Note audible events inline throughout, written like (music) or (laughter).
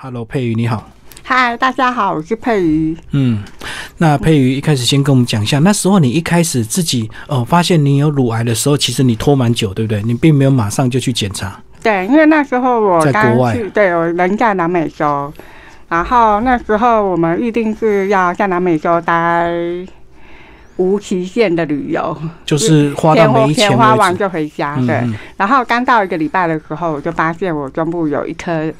Hello，佩瑜你好。嗨，大家好，我是佩瑜。嗯，那佩瑜一开始先跟我们讲一下，那时候你一开始自己哦发现你有乳癌的时候，其实你拖蛮久，对不对？你并没有马上就去检查。对，因为那时候我在刚国外去，对我人在南美洲，然后那时候我们预定是要在南美洲待无期限的旅游，就是花到没钱钱花完。就回家。对，嗯嗯然后刚到一个礼拜的时候，我就发现我中部有一颗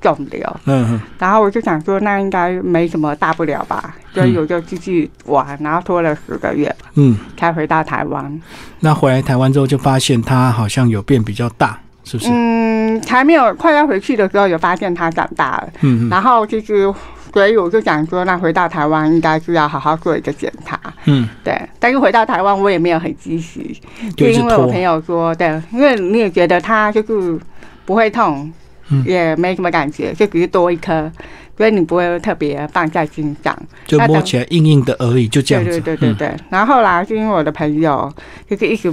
肿瘤，嗯嗯然后我就想说那应该没什么大不了吧，所以嗯我就继续玩，然后拖了十个月嗯，才回到台湾。那回来台湾之后就发现它好像有变比较大，是不是？嗯，还没有快要回去的时候，有发现它长大了。嗯嗯然后就是，所以我就想说，那回到台湾应该是要好好做一个检查。嗯，对，但是回到台湾我也没有很积极，就因为我朋。友说，对，因为你也觉得它就是不会痛，嗯也没什么感觉，就只是多一颗，所以你不会特别放在心上。就摸起来硬硬的而已，就这样子。对对对对对。然后后来是因为我的朋友就是一直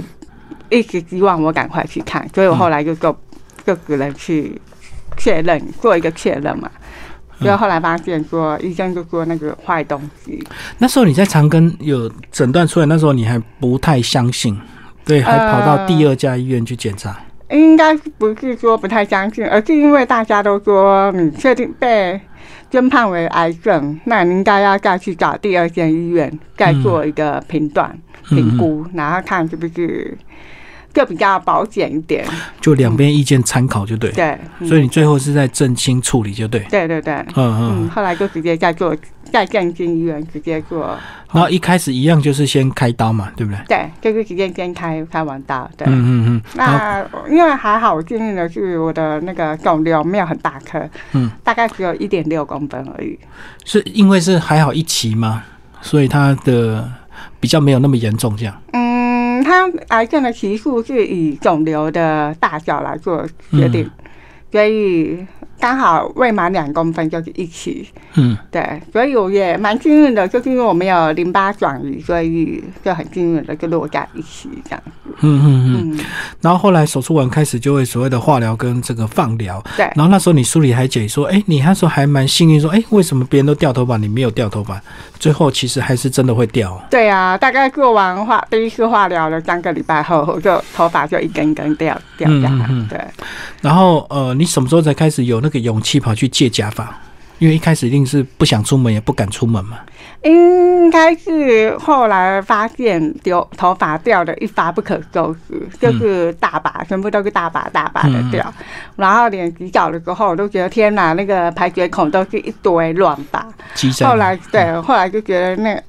一直希望我赶快去看，所以我后来就就就只能去确认做一个确认嘛。结果后来发现说，医生就说那个坏东西，那时候你在长庚有诊断出来，那时候你还不太相信，对，还跑到第二家医院去检查。应该不是说不太相信，而是因为大家都说你确定被宣判为癌症，那你应该要再去找第二间医院再做一个评断、评估，然后看是不是就比较保险一点。就两边意见参考就对。对，嗯所以你最后是在正清处理就对。对对对，嗯嗯，嗯。后来就直接在做，在正经医院直接做，然后一开始一样就是先开刀嘛，对不对？对，就是直接先开开完刀，对。嗯嗯嗯。那因为还好，我幸运的是我的那个肿瘤没有很大颗，嗯，大概只有一点六公分而已。是因为是还好一期吗？所以它的比较没有那么严重，这样。嗯，它癌症的期数是以肿瘤的大小来做决定，所以刚好未满两公分就是一起。嗯，对，所以我也蛮幸运的，就是因为我没有淋巴转移，所以就很幸运的就落在一起这样。子嗯嗯。嗯，然后后来手术完开始就会所谓的化疗跟这个放疗。对。然后那时候你书里还解说，哎，你那时候还蛮幸运，说，哎，为什么别人都掉头发，你没有掉头发？最后其实还是真的会掉哦。对啊，大概做完化第一次化疗了三个礼拜后，我就头发就一根一根掉掉下来。嗯嗯嗯对，然后呃，你什么时候才开始有那个勇气跑去借假发？因为一开始一定是不想出门，也不敢出门嘛。应该是后来发现丢头发掉的一发不可收拾，就是大把，全部都是大把大把的掉。然后连洗澡的时候，我都觉得天哪，那个排水孔都是一堆乱发。后来对，后来就觉得那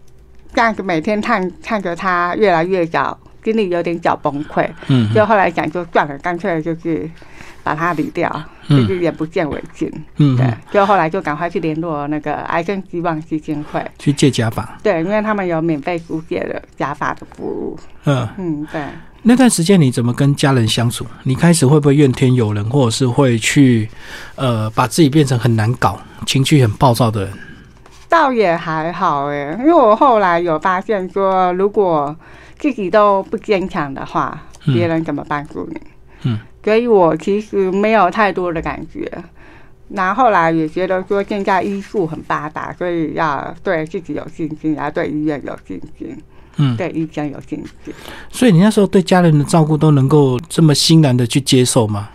这样子每天看看着它越来越小，心里有点小崩溃。嗯就后来想说算了，干脆就是把它理掉，就嗯是眼不见为净。嗯，对嗯，就后来就赶快去联络那个癌症希望基金会，去借假发。对，因为他们有免费租借的假发的服务。嗯，嗯，对。那段时间你怎么跟家人相处？你开始会不会怨天尤人，或者是会去呃把自己变成很难搞、情绪很暴躁的人？倒也还好哎，因为我后来有发现说，如果自己都不坚强的话，嗯别人怎么帮助你？嗯，所以我其实没有太多的感觉。然后后来也觉得说，现在医术很发达，所以要对自己有信心，要对医院有信心，嗯，对医生有信心。所以你那时候对家人的照顾都能够这么欣然的去接受吗？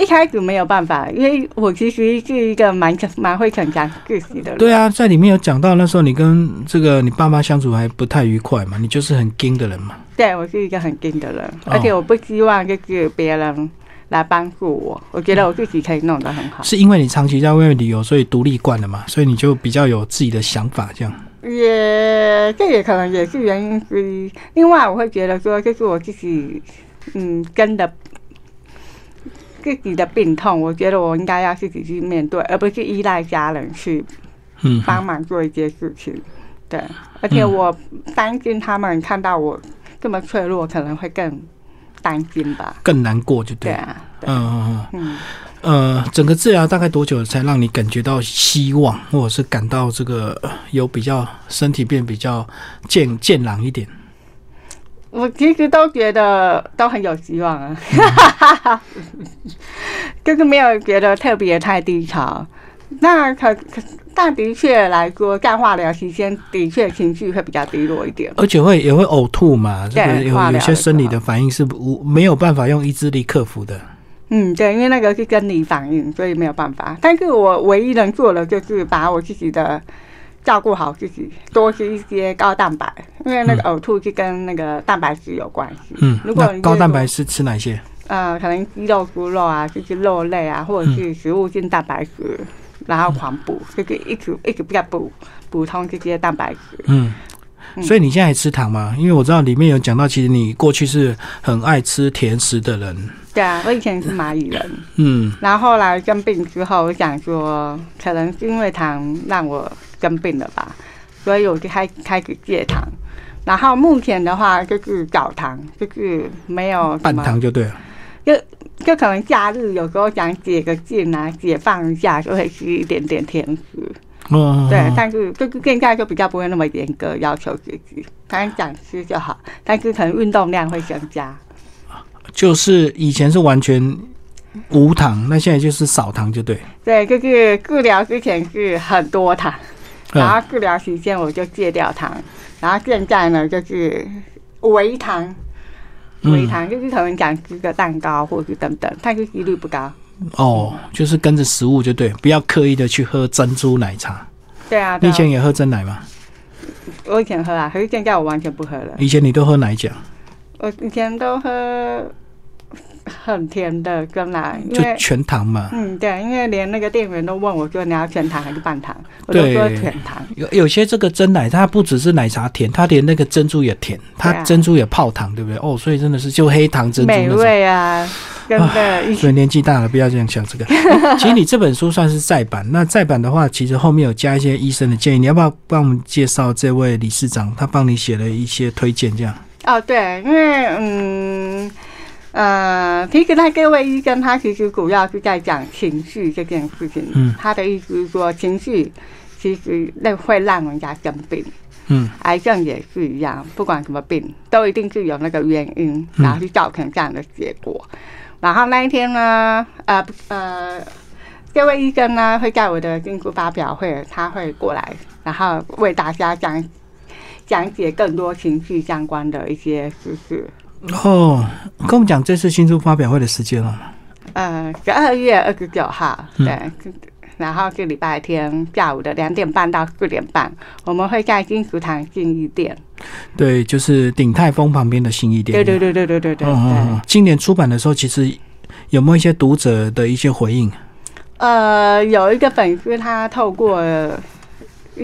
嗯，一开始没有办法，因为我其实是一个蛮肯蛮会逞强自己的人。对啊，在里面有讲到那时候你跟这个你爸妈相处还不太愉快嘛，你就是很硬的人嘛。对我是一个很硬的人，哦而且我不希望就是别人来帮助我，我觉得我自己可以弄得很好。是因为你长期在外面旅游，所以独立惯了嘛，所以你就比较有自己的想法这样。也这也可能也是原因之一。另外，我会觉得说，这是我自己嗯跟的自己的病痛，我觉得我应该要自己去面对，而不是依赖家人去嗯，帮忙做一些事情。对，而且嗯我担心他们看到我这么脆弱，可能会更担心吧。更难过就对。对啊，嗯嗯嗯。嗯，呃，整个治疗大概多久才让你感觉到希望，或者是感到这个呃有比较身体变比较健健朗一点？我其实都觉得都很有希望啊，(laughs) 就是没有觉得特别太低潮。那可可，但的确来说，干化疗期间的确情绪会比较低落一点。而且会也会呕吐嘛，这个有有些生理的反应是无没有办法用意志力克服的。嗯，对，因为那个是生理反应，所以没有办法。但是我唯一能做的就是把我自己的照顾好自己，多吃一些高蛋白，因为那个呕吐是跟那个蛋白质有关系。嗯，如果你高蛋白是是吃哪些？呃，可能鸡肉、猪肉啊，就是肉类啊，或者是食物性蛋白质，然后狂补，就是一直一直不在补补充这些蛋白质。嗯。所以你现在还吃糖吗？因为我知道里面有讲到，其实你过去是很爱吃甜食的人。对啊，我以前是蚂蚁人，嗯然后后来生病之后，我想说，可能是因为糖让我生病了吧，所以我就开开始戒糖。然后目前的话就是少糖，就是没有什半，糖就对了。就就可能假日有时候想解个禁啊，解放一下，就会吃一点点甜食。嗯，对，但是就是现在就比较不会那么严格要求自己，反正想吃就好，但是可能运动量会增加。就是以前是完全无糖，那现在就是少糖就对。对，就是治疗之前是很多糖。然后治疗期间我就戒掉糖，然后现在呢就是微糖，微，糖就是可能想吃个蛋糕或是等等，但是几率不高。哦，就是跟着食物就对，不要刻意的去喝珍珠奶茶。对啊，你以前也喝真奶吗？我以前喝啊，可是现在我完全不喝了。以前你都喝哪一家？我以前都喝很甜的跟奶，因就为全糖嘛。嗯对，因为连那个店员都问我说你要全糖还是半糖，我都对说全糖。有有些这个真奶，它不只是奶茶甜，它连那个珍珠也甜，它珍珠也泡糖，对不对？哦，所以真的是就黑糖珍珠美。味啊，真的，一所以年纪大了，不要这样想这个。(laughs) 其实你这本书算是再版，那再版的话，其实后面有加一些医生的建议，你要不要帮我们介绍这位理事长，他帮你写了一些推荐，这样？哦，对，因为嗯呃，其实他各位医生，他其实主要是在讲情绪这件事情。嗯他的意思是说，情绪其实那会让人家生病，嗯癌症也是一样，不管什么病，都一定是有那个原因，嗯然后去造成这样的结果。然后那一天呢，呃呃。这位医生呢会在我的新书发表会，他会过来，然后为大家讲讲解更多情绪相关的一些知识。哦，跟我们讲这次新书发表会的时间哦。呃，十二月二十九号，嗯对，然后是礼拜天下午的两点半到四点半，我们会在金石堂信义店。对，就是鼎泰丰旁边的新义店。对对对对对对对。今年出版的时候，其实有没有一些读者的一些回应？呃，有一个粉丝他透过。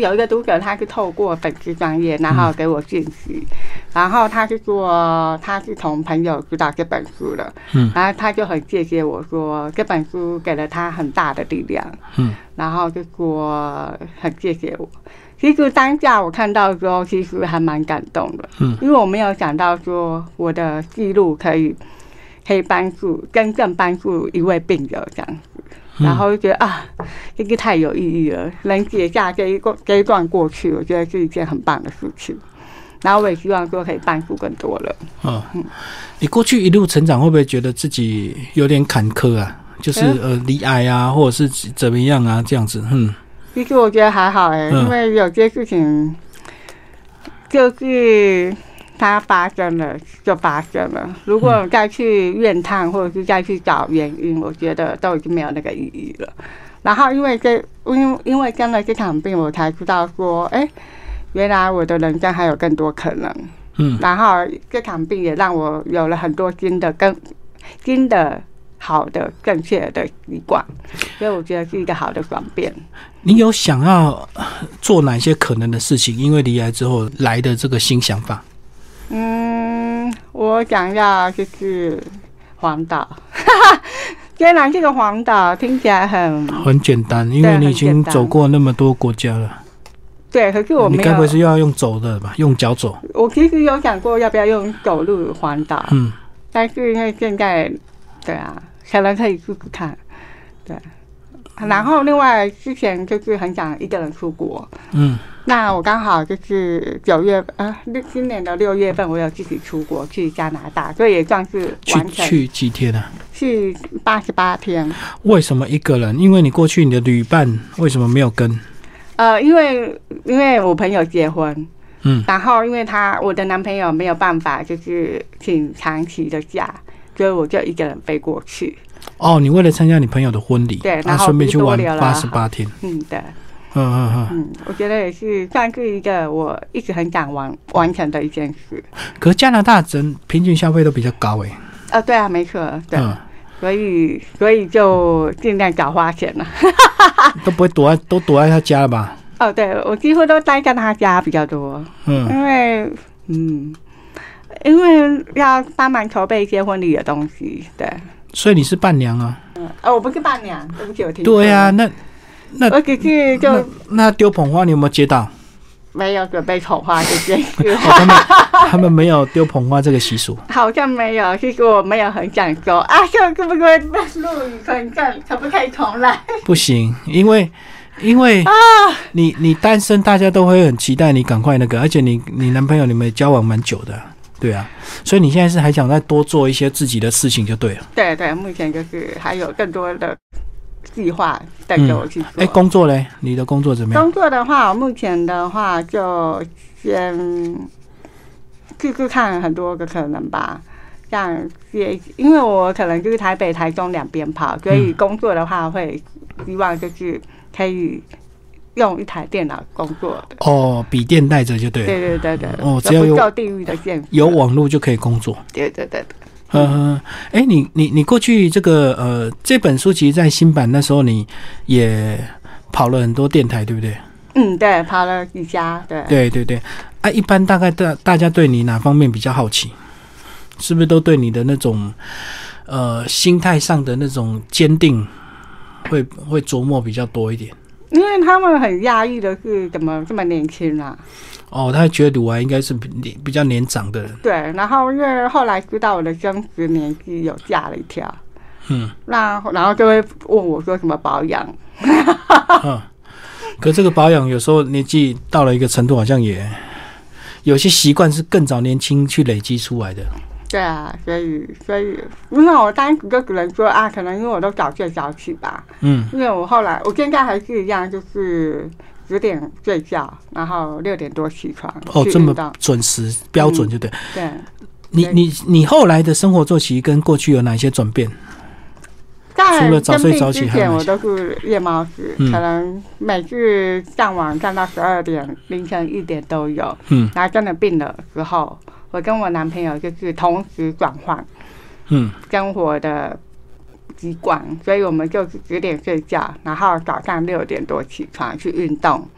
有一个读者，他是透过粉丝专业，然后给我讯息，然后他是说他是从朋友知道这本书的，嗯。然后他就很谢谢我说这本书给了他很大的力量，嗯。然后就说很谢谢我。其实当下我看到的时候，其实还蛮感动的，嗯，因为我没有想到说我的记录可以可以帮助真正帮助一位病友这样子，嗯然后就觉得啊，这个太有意义了，能写下这一个这一段过去，我觉得是一件很棒的事情。然后我也希望说可以帮助更多人。哦，你过去一路成长，会不会觉得自己有点坎坷啊？就是嗯呃，离癌啊，或者是怎么样啊，这样子，嗯其实我觉得还好哎、嗯因为有些事情就是它发生了就发生了，如果再去怨叹或者是再去找原因，我觉得都已经没有那个意义了。然后因为这因为因为生了这场病，我才知道说，哎、原来我的人生还有更多可能。嗯然后这场病也让我有了很多新的更新的好的正确的习惯，所以我觉得是一个好的转变。你有想要呃做哪些可能的事情？因为离癌之后来的这个新想法，嗯，我想要就是环岛。(laughs) 虽然这个环岛听起来很很简单，因为你已经走过那么多国家了。对，可是我没有你该不会。是要用走的吧？用脚走？我其实有想过要不要用走路环岛，嗯，但是因为现在，对啊，可能可以试试看。对，然后另外之前就是很想一个人出国，嗯那我刚好就是九月啊，六今年的六月份，我有自己出国去加拿大，所以也算是去完成去几天啊？去八十八天。为什么一个人？因为你过去你的旅伴为什么没有跟？呃，因为因为我朋友结婚，嗯，然后因为他我的男朋友没有办法就是请长期的假，所以我就一个人飞过去。哦，你为了参加你朋友的婚礼，对然然后顺便去玩八十八天。嗯，对，嗯嗯嗯。嗯，我觉得也是算是一个我一直很想完完成的一件事。可是加拿大整平均消费都比较高诶。呃，对啊，没错，对，嗯，所以所以就尽量少花钱了。(laughs) 都不会躲在都躲在他家了吧？哦，对我几乎都待在他家比较多，嗯，因为嗯，因为要帮忙筹备一些婚礼的东西，对。所以你是伴娘啊？嗯，哦，我不是伴娘，对不起，我听错对呀、那那就那丢捧花你有没有接到？没有准备捧花这件事，哦，他们他们没有丢捧花这个习俗。(laughs) 好像没有。其实我没有很想说啊，这可不可以被录影存证？可不可以重来？不行，因为因为啊你你单身，大家都会很期待你赶快那个，而且你你男朋友你们也交往蛮久的啊，对啊，所以你现在是还想再多做一些自己的事情就对了。对对，目前就是还有更多的计划带着我去做。哎、工作嘞，你的工作怎么样？工作的话，我目前的话就先试试看很多个可能吧。像也因为我可能就是台北、台中两边跑，所以嗯工作的话会希望就是可以用一台电脑工作的。哦，笔电带着就对了，对对对对，哦只要有地域的限制。有网络就可以工作。对对对对，嗯，哎、你你你过去这个呃这本书，其实在新版那时候你也跑了很多电台，对不对？嗯，对，跑了几家，对。对对对，啊，一般大概大大家对你哪方面比较好奇？是不是都对你的那种呃心态上的那种坚定会会琢磨比较多一点？因为他们很压抑的是怎么这么年轻啊？哦，他觉得鲁哀应该是比比较年长的人，对，然后因为后来知道我的真实年纪有吓了一跳，嗯。那然后就会问我说什么保养，(laughs) 嗯。可这个保养有时候年纪到了一个程度，好像也有些习惯是更早年轻去累积出来的。对啊，所以所以因为我当时就只能说啊，可能因为我都早睡早起吧，嗯，因为我后来我现在还是一样，就是十点睡觉，然后六点多起床哦，这么准时标准就对。对。你你你后来的生活作息跟过去有哪些转变？在除了早睡早起还我都是夜猫子，嗯可能每次上网干到十二点、凌晨一点都有。嗯然后真的病的时候，我跟我男朋友就是同时转换嗯生活的习惯，所以我们就是十点睡觉，然后早上六点多起床去运动，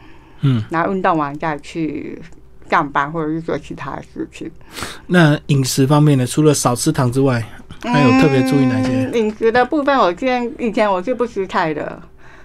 嗯。然后运动完再去上班或者是做其他的事情。那饮食方面呢？除了少吃糖之外，还有特别注意哪些？嗯饮食的部分，我之前以前我是不吃菜的，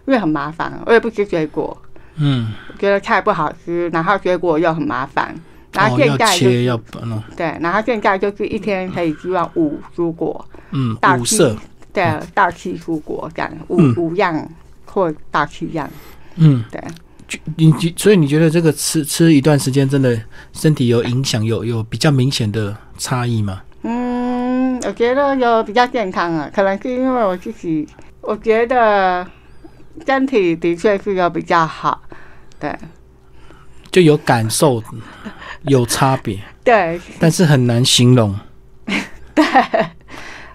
因为很麻烦，我也不吃水果。嗯，觉得菜不好吃，然后水果又很麻烦，然后现在就、切要嗯对，然后现在就是一天可以希望五蔬果，嗯大五色对，到七蔬果这样，五、嗯。五样或大七样，嗯，对，就你所以你觉得这个吃吃一段时间真的身体有影响，有有比较明显的差异吗？嗯，我觉得有比较健康啊，可能是因为我自己，我觉得身体的确是有比较好，对。就有感受有差别，(laughs) 对。但是很难形容。(laughs) 对，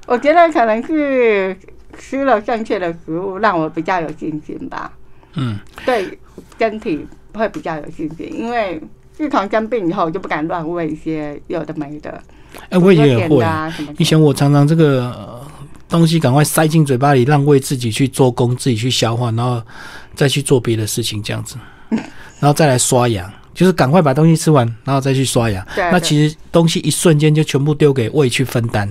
我觉得可能是吃了正确的食物，让我比较有信心吧。嗯，对身体会比较有信心，因为自从生病以后，我就不敢乱喂一些有的没的，哎、我也会。啊。以前我常常这个、呃东西赶快塞进嘴巴里，让胃自己去做工，自己去消化，然后再去做别的事情，这样子，(laughs) 然后再来刷牙，就是赶快把东西吃完，然后再去刷牙。对，对那其实东西一瞬间就全部丢给胃去分担，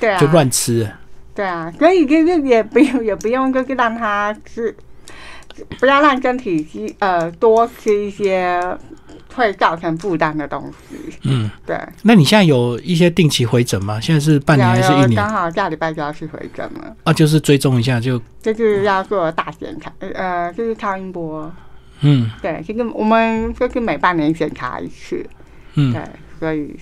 对啊，就乱吃了。对啊，所以就是也不用也不用就是让他吃，不要让身体吸呃多吃一些会造成负担的东西。嗯，对，那你现在有一些定期回诊吗？现在是半年还是一年刚好下礼拜就要去回诊了，啊？就是追踪一下就，就是要做大检查，呃，就是超音波。嗯对，这个我们就是每半年检查一次，嗯，对，所以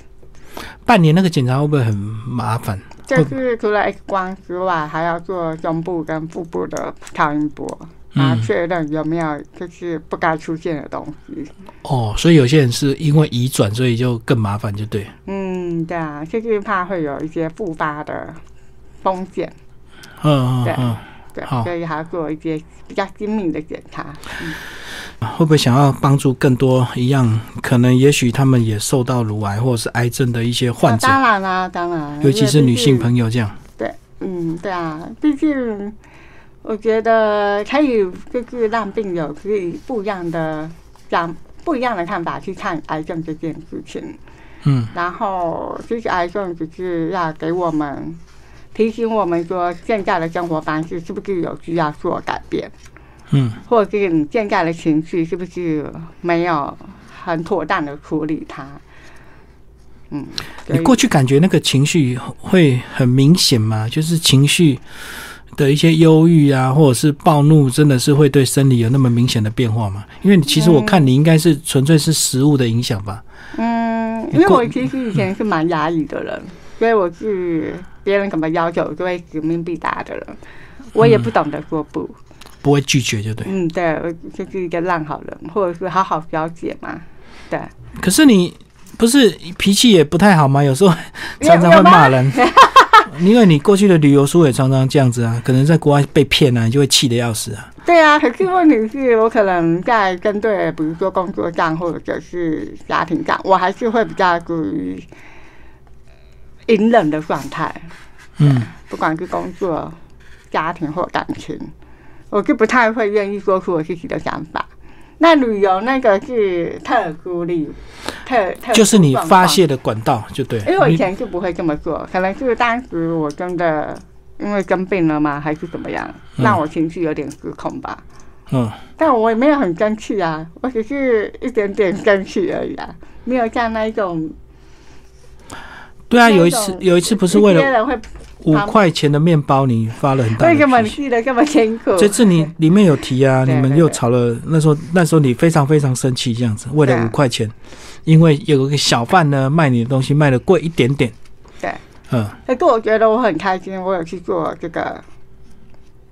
半年那个检查会不会很麻烦？就是除了 X 光之外，还要做胸部跟腹部的超音波，然后嗯确认有没有就是不该出现的东西。哦，所以有些人是因为移转，所以就更麻烦，就对。嗯，对啊，就是怕会有一些复发的风险，对嗯嗯嗯，对好，所以还要做一些比较精密的检查。会不会想要帮助更多一样，可能也许他们也受到乳癌或者是癌症的一些患啊、者，当然啦、当然，尤其是女性朋友。友这样。对嗯，对啊，毕竟我觉得可以就是让病友可以不一样的讲不一样的看法去看癌症这件事情。嗯然后，其实癌症只是要给我们提醒我们说，现在的生活方式是不是有需要做改变，嗯或者是你现在的情绪是不是没有很妥当的处理它。嗯，你过去感觉那个情绪会很明显吗？就是情绪的一些忧郁啊，或者是暴怒，真的是会对生理有那么明显的变化吗？因为你其实我看你应该是纯粹是食物的影响吧。嗯，因为我其实以前是蛮压抑的人，所以我是别人怎么要求，我就会使命必达的人。我也不懂得说不，不会拒绝，就对。嗯，对，我就是一个烂好人，或者是好好表姐嘛。对，可是你不是脾气也不太好吗？有时候 (laughs) 常常会骂人，(laughs) 因为你过去的旅游书也常常这样子啊，可能在国外被骗啊，你就会气得要死啊。对啊。可是问题是我可能在针对，比如说工作上或者是家庭上，我还是会比较属于隐忍的状态。嗯不管是工作、家庭或感情，我就不太会愿意说出我自己的想法。那旅游那个是特孤立，特特就是你发泄的管道，就对。因为我以前就不会这么做，可能是当时我真的因为生病了吗，还是怎么样，嗯让我情绪有点失控吧。嗯，但我也没有很生气啊，我只是一点点生气而已啊，没有像那一种。对啊，有一次有一次不是为了有些人会五块钱的面包，你发了很大的脾气。这次你里面有提啊，你们又吵了。那时候那时候你非常非常生气，这样子，为了五块钱，因为有个小贩呢卖你的东西卖的贵一点点。对，嗯，可是我觉得我很开心，我有去做这个，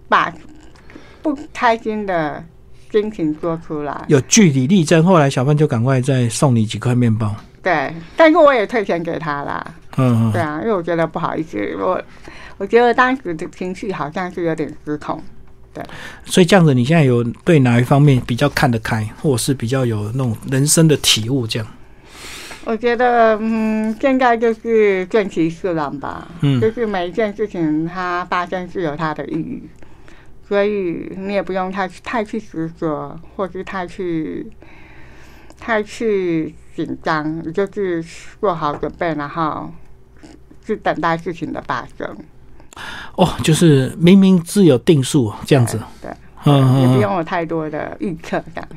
把不开心的心情做出来。有据理力争，后来小贩就赶快再送你几块面包。对，但是我也退钱给他啦。嗯嗯，对啊，因为我觉得不好意思，我我觉得当时的情绪好像是有点失控。对所以这样子，你现在有对哪一方面比较看得开，或者是比较有那种人生的体悟？这样，我觉得，嗯，现在就是顺其自然吧。嗯就是每一件事情它发生是有它的意义，所以你也不用太太去执着，或是太去太去紧张，你就是做好准备，然后去等待事情的发生。哦，就是明明自有定数这样子。对，嗯。也不用有太多的预测感。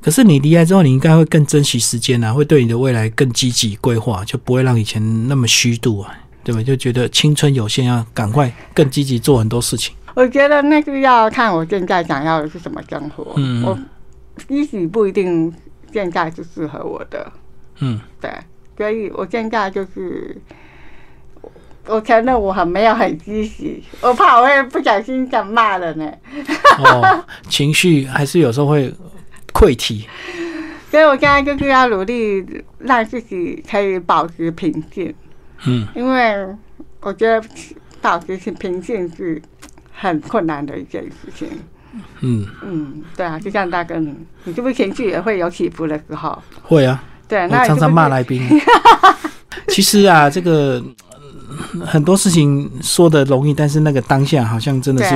可是你离开之后，你应该会更珍惜时间啊，会对你的未来更积极规划，就不会让以前那么虚度啊，对吧？就觉得青春有限，要赶快更积极做很多事情。我觉得那是要看我现在想要的是什么生活。嗯我也许不一定现在是适合我的。嗯，对，所以我现在就是，我我承认我很没有很积极，我怕我会不小心想骂人呢，哦，情绪还是有时候会溃体。(laughs) 所以我现在就是要努力让自己可以保持平静，嗯，因为我觉得保持平静是很困难的一件事情。嗯，嗯，对啊，就像大哥你，你是不是情绪也会有起伏的时候？会啊，对，我那常常骂来宾。(laughs) 其实啊，这个呃很多事情说的容易，但是那个当下好像真的是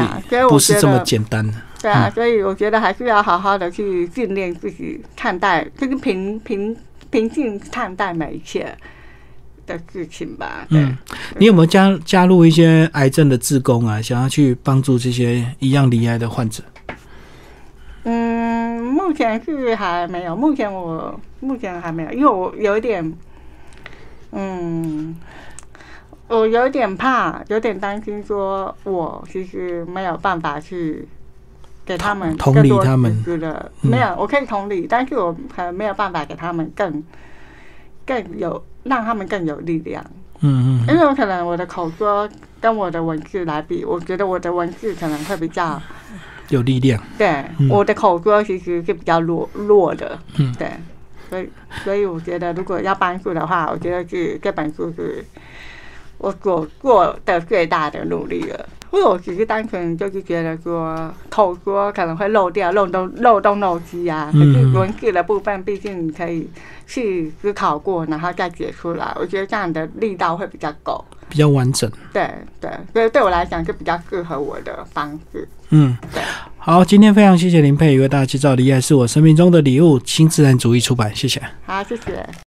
不是这么简单。对啊，嗯所以我觉得还是要好好的去训练自己看待，就是平平平静看待每一切的事情吧。嗯，你有没有加加入一些癌症的志工啊？想要去帮助这些一样罹癌的患者？嗯，目前是还没有，目前我目前还没有，因为我有一点，嗯，我有点怕，有点担心，说我其实没有办法去给他们同理他们。知识的，嗯。没有，我可以同理，但是我可能没有办法给他们更更有让他们更有力量，嗯嗯因为我可能我的口说跟我的文字来比，我觉得我的文字可能会比较有力量。对，嗯。我的口说其实是比较弱弱的，嗯。对，所以所以我觉得如果要帮助的话，我觉得是这本书是我所做的最大的努力了。因为我只是单纯就是觉得说口说可能会漏掉漏洞漏洞漏机啊，可是嗯文字的部分毕竟你可以去思考过，然后再写出来，我觉得这样的力道会比较够。比较完整。对对，所以对我来讲是比较适合我的方式。嗯对，好，今天非常谢谢林佩宇为大家介绍《离爱是我生命中的礼物》，新自然主义出版，谢谢。好，谢谢。